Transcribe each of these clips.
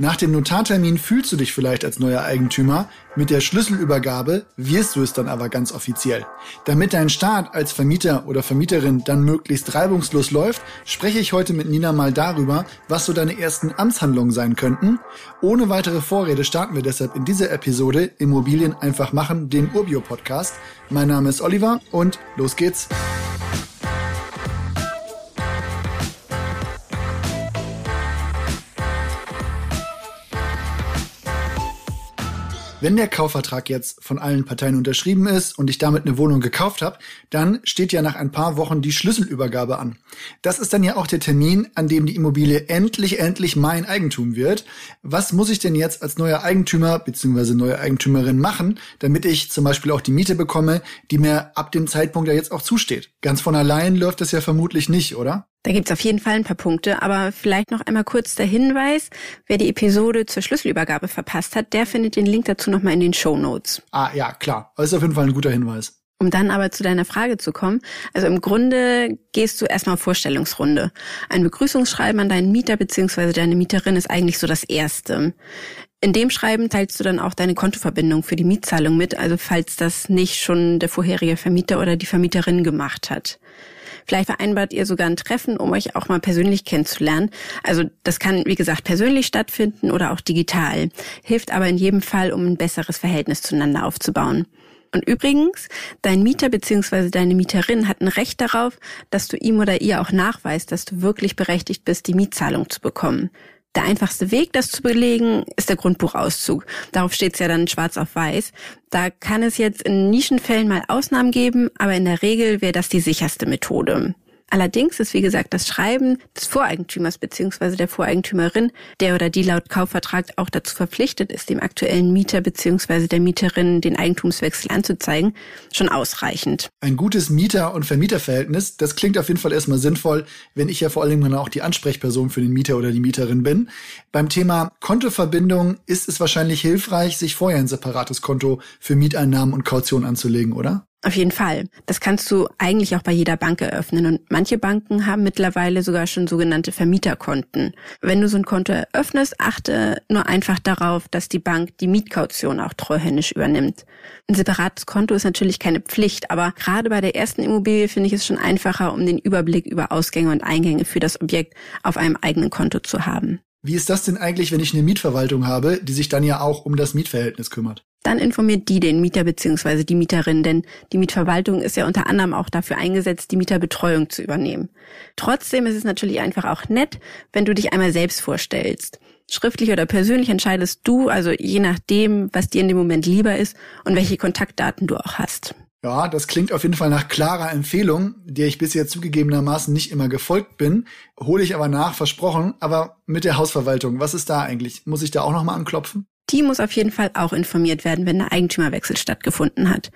Nach dem Notartermin fühlst du dich vielleicht als neuer Eigentümer, mit der Schlüsselübergabe wirst du es dann aber ganz offiziell. Damit dein Start als Vermieter oder Vermieterin dann möglichst reibungslos läuft, spreche ich heute mit Nina mal darüber, was so deine ersten Amtshandlungen sein könnten. Ohne weitere Vorrede starten wir deshalb in dieser Episode Immobilien einfach machen, dem Urbio Podcast. Mein Name ist Oliver und los geht's. Wenn der Kaufvertrag jetzt von allen Parteien unterschrieben ist und ich damit eine Wohnung gekauft habe, dann steht ja nach ein paar Wochen die Schlüsselübergabe an. Das ist dann ja auch der Termin, an dem die Immobilie endlich, endlich mein Eigentum wird. Was muss ich denn jetzt als neuer Eigentümer bzw. neue Eigentümerin machen, damit ich zum Beispiel auch die Miete bekomme, die mir ab dem Zeitpunkt ja jetzt auch zusteht? Ganz von allein läuft das ja vermutlich nicht, oder? Da gibt's auf jeden Fall ein paar Punkte, aber vielleicht noch einmal kurz der Hinweis, wer die Episode zur Schlüsselübergabe verpasst hat, der findet den Link dazu nochmal in den Show Notes. Ah ja, klar. Das ist auf jeden Fall ein guter Hinweis. Um dann aber zu deiner Frage zu kommen, also im Grunde gehst du erstmal Vorstellungsrunde. Ein Begrüßungsschreiben an deinen Mieter bzw. deine Mieterin ist eigentlich so das Erste. In dem Schreiben teilst du dann auch deine Kontoverbindung für die Mietzahlung mit, also falls das nicht schon der vorherige Vermieter oder die Vermieterin gemacht hat. Vielleicht vereinbart ihr sogar ein Treffen, um euch auch mal persönlich kennenzulernen. Also das kann, wie gesagt, persönlich stattfinden oder auch digital. Hilft aber in jedem Fall, um ein besseres Verhältnis zueinander aufzubauen. Und übrigens, dein Mieter bzw. deine Mieterin hat ein Recht darauf, dass du ihm oder ihr auch nachweist, dass du wirklich berechtigt bist, die Mietzahlung zu bekommen. Der einfachste Weg, das zu belegen, ist der Grundbuchauszug. Darauf steht es ja dann schwarz auf weiß. Da kann es jetzt in Nischenfällen mal Ausnahmen geben, aber in der Regel wäre das die sicherste Methode. Allerdings ist, wie gesagt, das Schreiben des Voreigentümers bzw. der Voreigentümerin, der oder die laut Kaufvertrag auch dazu verpflichtet ist, dem aktuellen Mieter bzw. der Mieterin den Eigentumswechsel anzuzeigen, schon ausreichend. Ein gutes Mieter- und Vermieterverhältnis, das klingt auf jeden Fall erstmal sinnvoll, wenn ich ja vor allem dann auch die Ansprechperson für den Mieter oder die Mieterin bin. Beim Thema Kontoverbindung ist es wahrscheinlich hilfreich, sich vorher ein separates Konto für Mieteinnahmen und Kaution anzulegen, oder? Auf jeden Fall. Das kannst du eigentlich auch bei jeder Bank eröffnen. Und manche Banken haben mittlerweile sogar schon sogenannte Vermieterkonten. Wenn du so ein Konto eröffnest, achte nur einfach darauf, dass die Bank die Mietkaution auch treuhändisch übernimmt. Ein separates Konto ist natürlich keine Pflicht, aber gerade bei der ersten Immobilie finde ich es schon einfacher, um den Überblick über Ausgänge und Eingänge für das Objekt auf einem eigenen Konto zu haben. Wie ist das denn eigentlich, wenn ich eine Mietverwaltung habe, die sich dann ja auch um das Mietverhältnis kümmert? Dann informiert die den Mieter bzw. die Mieterin, denn die Mietverwaltung ist ja unter anderem auch dafür eingesetzt, die Mieterbetreuung zu übernehmen. Trotzdem ist es natürlich einfach auch nett, wenn du dich einmal selbst vorstellst. Schriftlich oder persönlich entscheidest du, also je nachdem, was dir in dem Moment lieber ist und welche Kontaktdaten du auch hast. Ja, das klingt auf jeden Fall nach klarer Empfehlung, der ich bisher zugegebenermaßen nicht immer gefolgt bin. Hole ich aber nach, versprochen. Aber mit der Hausverwaltung, was ist da eigentlich? Muss ich da auch nochmal anklopfen? Die muss auf jeden Fall auch informiert werden, wenn der Eigentümerwechsel stattgefunden hat.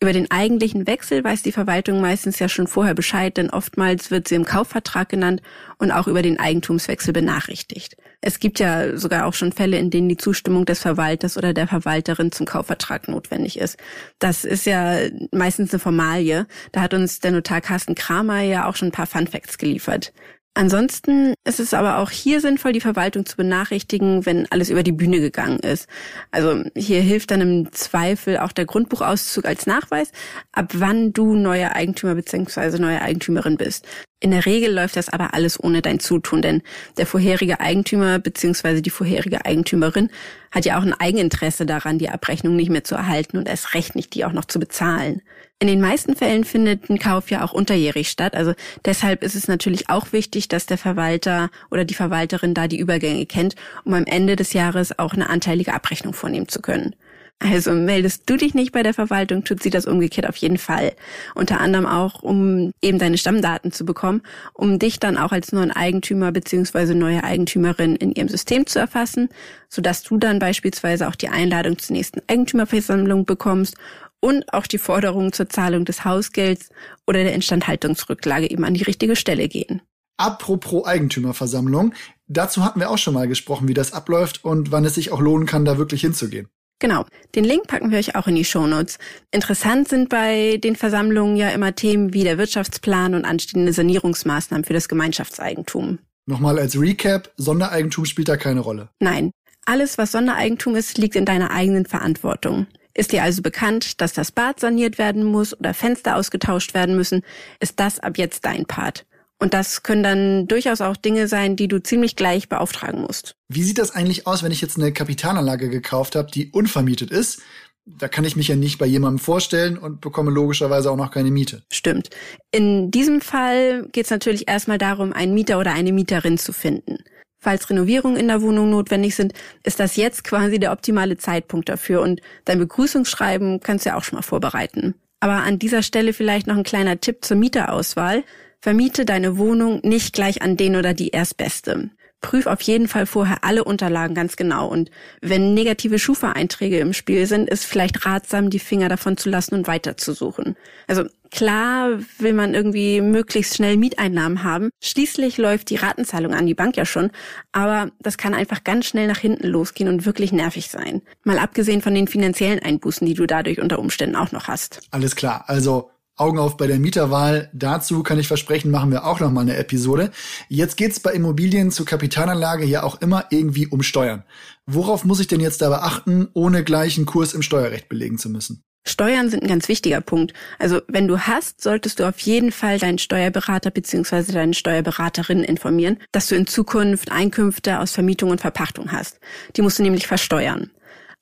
Über den eigentlichen Wechsel weiß die Verwaltung meistens ja schon vorher Bescheid, denn oftmals wird sie im Kaufvertrag genannt und auch über den Eigentumswechsel benachrichtigt. Es gibt ja sogar auch schon Fälle, in denen die Zustimmung des Verwalters oder der Verwalterin zum Kaufvertrag notwendig ist. Das ist ja meistens eine Formalie. Da hat uns der Notar Carsten Kramer ja auch schon ein paar Funfacts geliefert. Ansonsten ist es aber auch hier sinnvoll, die Verwaltung zu benachrichtigen, wenn alles über die Bühne gegangen ist. Also hier hilft dann im Zweifel auch der Grundbuchauszug als Nachweis, ab wann du neuer Eigentümer bzw. neue Eigentümerin bist. In der Regel läuft das aber alles ohne dein Zutun, denn der vorherige Eigentümer bzw. die vorherige Eigentümerin hat ja auch ein Eigeninteresse daran, die Abrechnung nicht mehr zu erhalten und erst recht nicht, die auch noch zu bezahlen. In den meisten Fällen findet ein Kauf ja auch unterjährig statt. Also deshalb ist es natürlich auch wichtig, dass der Verwalter oder die Verwalterin da die Übergänge kennt, um am Ende des Jahres auch eine anteilige Abrechnung vornehmen zu können. Also meldest du dich nicht bei der Verwaltung, tut sie das umgekehrt auf jeden Fall. Unter anderem auch, um eben deine Stammdaten zu bekommen, um dich dann auch als neuen Eigentümer beziehungsweise neue Eigentümerin in ihrem System zu erfassen, sodass du dann beispielsweise auch die Einladung zur nächsten Eigentümerversammlung bekommst und auch die Forderungen zur Zahlung des Hausgelds oder der Instandhaltungsrücklage eben an die richtige Stelle gehen. Apropos Eigentümerversammlung, dazu hatten wir auch schon mal gesprochen, wie das abläuft und wann es sich auch lohnen kann, da wirklich hinzugehen. Genau, den Link packen wir euch auch in die Shownotes. Interessant sind bei den Versammlungen ja immer Themen wie der Wirtschaftsplan und anstehende Sanierungsmaßnahmen für das Gemeinschaftseigentum. Nochmal als Recap, Sondereigentum spielt da keine Rolle. Nein, Alles, was Sondereigentum ist, liegt in deiner eigenen Verantwortung. Ist dir also bekannt, dass das Bad saniert werden muss oder Fenster ausgetauscht werden müssen, ist das ab jetzt dein Part. Und das können dann durchaus auch Dinge sein, die du ziemlich gleich beauftragen musst. Wie sieht das eigentlich aus, wenn ich jetzt eine Kapitalanlage gekauft habe, die unvermietet ist? Da kann ich mich ja nicht bei jemandem vorstellen und bekomme logischerweise auch noch keine Miete. Stimmt. In diesem Fall geht es natürlich erstmal darum, einen Mieter oder eine Mieterin zu finden. Falls Renovierungen in der Wohnung notwendig sind, ist das jetzt quasi der optimale Zeitpunkt dafür und dein Begrüßungsschreiben kannst du ja auch schon mal vorbereiten. Aber an dieser Stelle vielleicht noch ein kleiner Tipp zur Mieterauswahl. Vermiete deine Wohnung nicht gleich an den oder die Erstbeste prüf auf jeden Fall vorher alle Unterlagen ganz genau. Und wenn negative Schufa-Einträge im Spiel sind, ist vielleicht ratsam, die Finger davon zu lassen und weiterzusuchen. Also klar will man irgendwie möglichst schnell Mieteinnahmen haben. Schließlich läuft die Ratenzahlung an die Bank ja schon. Aber das kann einfach ganz schnell nach hinten losgehen und wirklich nervig sein. Mal abgesehen von den finanziellen Einbußen, die du dadurch unter Umständen auch noch hast. Alles klar. Also Augen auf bei der Mieterwahl. Dazu kann ich versprechen, machen wir auch noch mal eine Episode. Jetzt geht's bei Immobilien zur Kapitalanlage ja auch immer irgendwie um Steuern. Worauf muss ich denn jetzt dabei achten, ohne gleich einen Kurs im Steuerrecht belegen zu müssen? Steuern sind ein ganz wichtiger Punkt. Also wenn du hast, solltest du auf jeden Fall deinen Steuerberater bzw. deine Steuerberaterin informieren, dass du in Zukunft Einkünfte aus Vermietung und Verpachtung hast. Die musst du nämlich versteuern.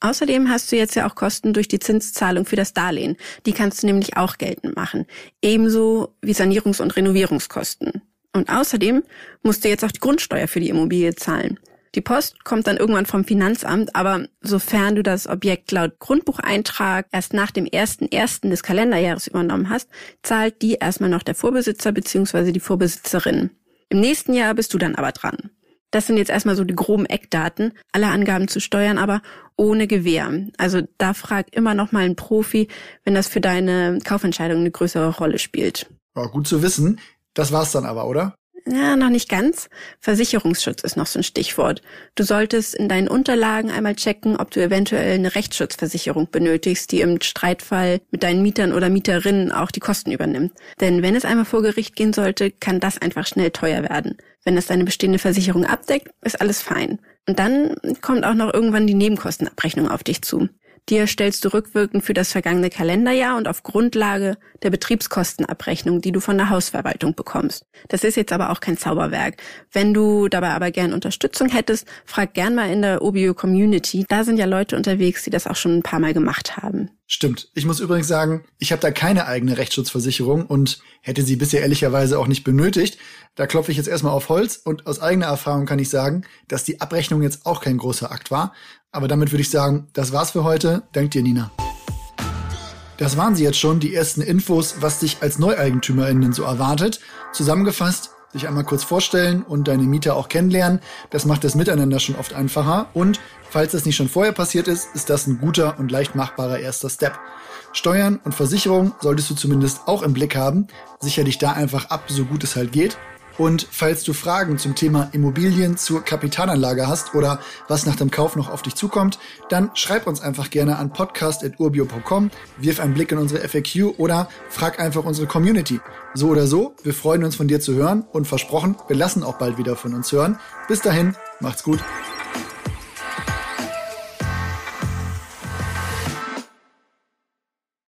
Außerdem hast du jetzt ja auch Kosten durch die Zinszahlung für das Darlehen. Die kannst du nämlich auch geltend machen. Ebenso wie Sanierungs- und Renovierungskosten. Und außerdem musst du jetzt auch die Grundsteuer für die Immobilie zahlen. Die Post kommt dann irgendwann vom Finanzamt, aber sofern du das Objekt laut Grundbucheintrag erst nach dem ersten ersten des Kalenderjahres übernommen hast, zahlt die erstmal noch der Vorbesitzer bzw. die Vorbesitzerin. Im nächsten Jahr bist du dann aber dran. Das sind jetzt erstmal so die groben Eckdaten, alle Angaben zu steuern, aber ohne Gewähr. Also da frag immer noch mal einen Profi, wenn das für deine Kaufentscheidung eine größere Rolle spielt. Ja, gut zu wissen. Das war's dann aber, oder? Ja, noch nicht ganz. Versicherungsschutz ist noch so ein Stichwort. Du solltest in deinen Unterlagen einmal checken, ob du eventuell eine Rechtsschutzversicherung benötigst, die im Streitfall mit deinen Mietern oder Mieterinnen auch die Kosten übernimmt. Denn wenn es einmal vor Gericht gehen sollte, kann das einfach schnell teuer werden. Wenn es deine bestehende Versicherung abdeckt, ist alles fein. Und dann kommt auch noch irgendwann die Nebenkostenabrechnung auf dich zu. Die erstellst du rückwirkend für das vergangene Kalenderjahr und auf Grundlage der Betriebskostenabrechnung, die du von der Hausverwaltung bekommst. Das ist jetzt aber auch kein Zauberwerk. Wenn du dabei aber gern Unterstützung hättest, frag gern mal in der OBO Community. Da sind ja Leute unterwegs, die das auch schon ein paar Mal gemacht haben. Stimmt. Ich muss übrigens sagen, ich habe da keine eigene Rechtsschutzversicherung und hätte sie bisher ehrlicherweise auch nicht benötigt. Da klopfe ich jetzt erstmal auf Holz und aus eigener Erfahrung kann ich sagen, dass die Abrechnung jetzt auch kein großer Akt war. Aber damit würde ich sagen, das war's für heute. Dank dir, Nina. Das waren sie jetzt schon, die ersten Infos, was dich als NeueigentümerInnen so erwartet. Zusammengefasst, sich einmal kurz vorstellen und deine Mieter auch kennenlernen. Das macht das Miteinander schon oft einfacher. Und falls das nicht schon vorher passiert ist, ist das ein guter und leicht machbarer erster Step. Steuern und Versicherung solltest du zumindest auch im Blick haben. Sicher dich da einfach ab, so gut es halt geht. Und falls du Fragen zum Thema Immobilien zur Kapitalanlage hast oder was nach dem Kauf noch auf dich zukommt, dann schreib uns einfach gerne an podcast.urbio.com, wirf einen Blick in unsere FAQ oder frag einfach unsere Community. So oder so, wir freuen uns von dir zu hören und versprochen, wir lassen auch bald wieder von uns hören. Bis dahin, macht's gut.